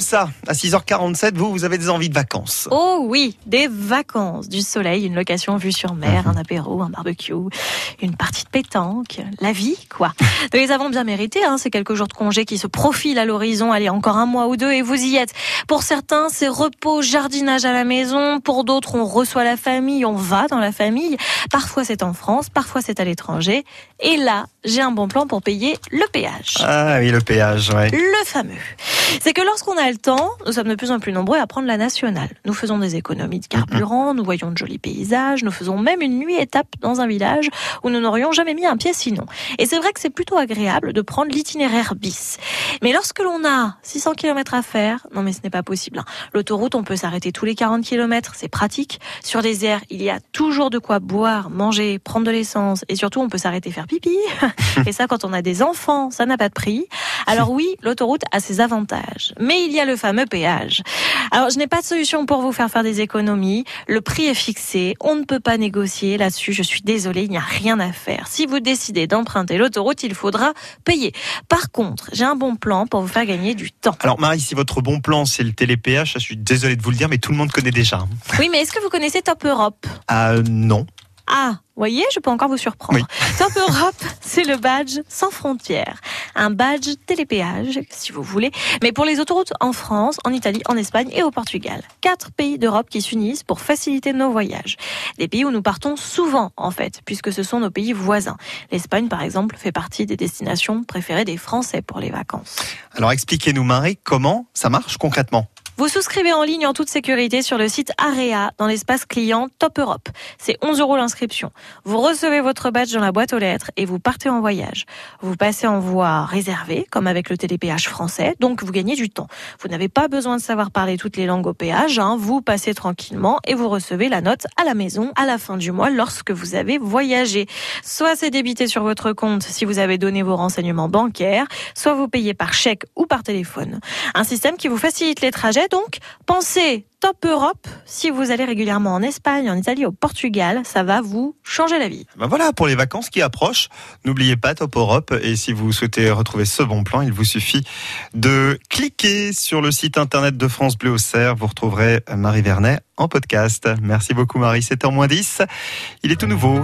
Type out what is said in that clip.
ça, à 6h47, vous, vous avez des envies de vacances. Oh oui, des vacances, du soleil, une location vue sur mer, Mhm. un apéro, un barbecue, une partie de pétanque, la vie, quoi. Nous les avons bien mérités, hein, ces quelques jours de congé qui se profilent à l'horizon. Allez, encore un mois ou deux et vous y êtes. Pour certains, c'est repos, jardinage à la maison. Pour d'autres, on reçoit la famille, on va dans la famille. Parfois, c'est en France, parfois, c'est à l'étranger. Et là, j'ai un bon plan pour payer le péage. Ah oui, le péage, ouais. Le fameux. C'est que lorsqu'on a le temps, nous sommes de plus en plus nombreux à prendre la nationale. Nous faisons des économies de carburant, nous voyons de jolis paysages, nous faisons même une nuit étape dans un village où nous n'aurions jamais mis un pied sinon. Et c'est vrai que c'est plutôt agréable de prendre l'itinéraire bis. Mais lorsque l'on a 600 km à faire, non mais ce n'est pas possible. hein. L'autoroute, on peut s'arrêter tous les 40 km, c'est pratique. Sur les airs, il y a toujours de quoi boire, manger, prendre de l'essence et surtout on peut s'arrêter faire pipi. et ça quand on a des enfants, ça n'a pas de prix. Alors oui, l'autoroute a ses avantages, mais il y a le fameux péage. Alors je n'ai pas de solution pour vous faire faire des économies. Le prix est fixé, on ne peut pas négocier là-dessus. Je suis désolée, il n'y a rien à faire. Si vous décidez d'emprunter l'autoroute, il faudra payer. Par contre, j'ai un bon plan pour vous faire gagner du temps. Alors Marie, si votre bon plan c'est le télépéage, je suis désolé de vous le dire, mais tout le monde connaît déjà. Oui, mais est-ce que vous connaissez Top Europe? Ah non. Ah, voyez, je peux encore vous surprendre. Oui. Top Europe, c'est le badge sans frontières. Un badge télépéage, si vous voulez, mais pour les autoroutes en France, en Italie, en Espagne et au Portugal. Quatre pays d'Europe qui s'unissent pour faciliter nos voyages. Des pays où nous partons souvent, en fait, puisque ce sont nos pays voisins. L'Espagne, par exemple, fait partie des destinations préférées des Français pour les vacances. Alors expliquez-nous Marie, comment ça marche concrètement? Vous souscrivez en ligne en toute sécurité sur le site Area dans l'espace client Top Europe. C'est 11 euros l'inscription. Vous recevez votre badge dans la boîte aux lettres et vous partez en voyage. Vous passez en voie réservée, comme avec le télépéage français, donc vous gagnez du temps. Vous n'avez pas besoin de savoir parler toutes les langues au péage, hein. vous passez tranquillement et vous recevez la note à la maison à la fin du mois lorsque vous avez voyagé. Soit c'est débité sur votre compte si vous avez donné vos renseignements bancaires, soit vous payez par chèque ou par téléphone. Un système qui vous facilite les trajets, donc pensez Top Europe si vous allez régulièrement en Espagne, en Italie, au Portugal, ça va vous changer la vie. Ben voilà, pour les vacances qui approchent, n'oubliez pas Top Europe. Et si vous souhaitez retrouver ce bon plan, il vous suffit de cliquer sur le site internet de France Bleu au Cerf. Vous retrouverez Marie Vernet en podcast. Merci beaucoup Marie, 7h moins 10. Il est tout nouveau.